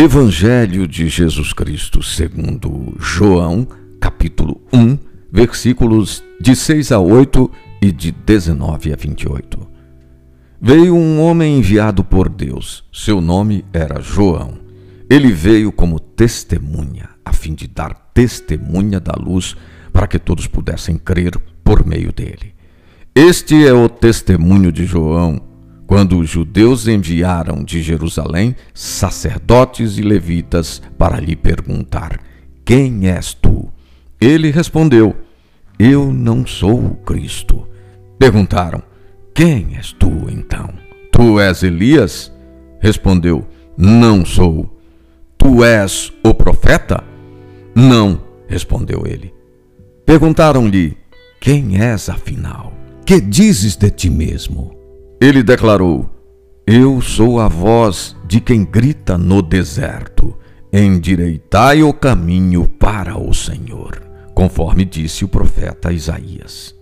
Evangelho de Jesus Cristo, segundo João, capítulo 1, versículos de 6 a 8 e de 19 a 28. Veio um homem enviado por Deus. Seu nome era João. Ele veio como testemunha, a fim de dar testemunha da luz, para que todos pudessem crer por meio dele. Este é o testemunho de João quando os judeus enviaram de Jerusalém sacerdotes e levitas para lhe perguntar: Quem és tu? Ele respondeu: Eu não sou o Cristo. Perguntaram: Quem és tu então? Tu és Elias? Respondeu: Não sou. Tu és o profeta? Não, respondeu ele. Perguntaram-lhe: Quem és afinal? Que dizes de ti mesmo? Ele declarou: Eu sou a voz de quem grita no deserto: Endireitai o caminho para o Senhor, conforme disse o profeta Isaías.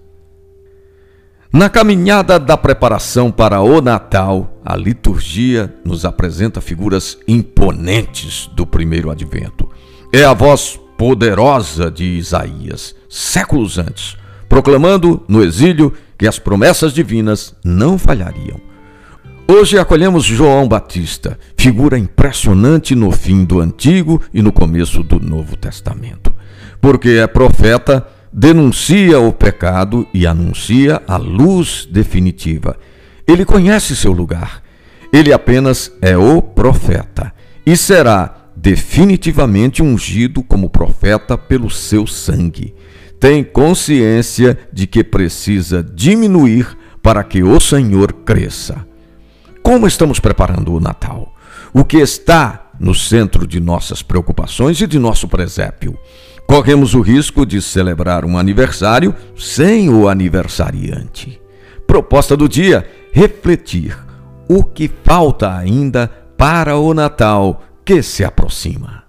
Na caminhada da preparação para o Natal, a liturgia nos apresenta figuras imponentes do primeiro advento. É a voz poderosa de Isaías, séculos antes, proclamando no exílio que as promessas divinas não falhariam. Hoje acolhemos João Batista, figura impressionante no fim do Antigo e no começo do Novo Testamento. Porque é profeta, denuncia o pecado e anuncia a luz definitiva. Ele conhece seu lugar. Ele apenas é o profeta e será definitivamente ungido como profeta pelo seu sangue tem consciência de que precisa diminuir para que o Senhor cresça. Como estamos preparando o Natal? O que está no centro de nossas preocupações e de nosso presépio? Corremos o risco de celebrar um aniversário sem o aniversariante. Proposta do dia: refletir o que falta ainda para o Natal que se aproxima.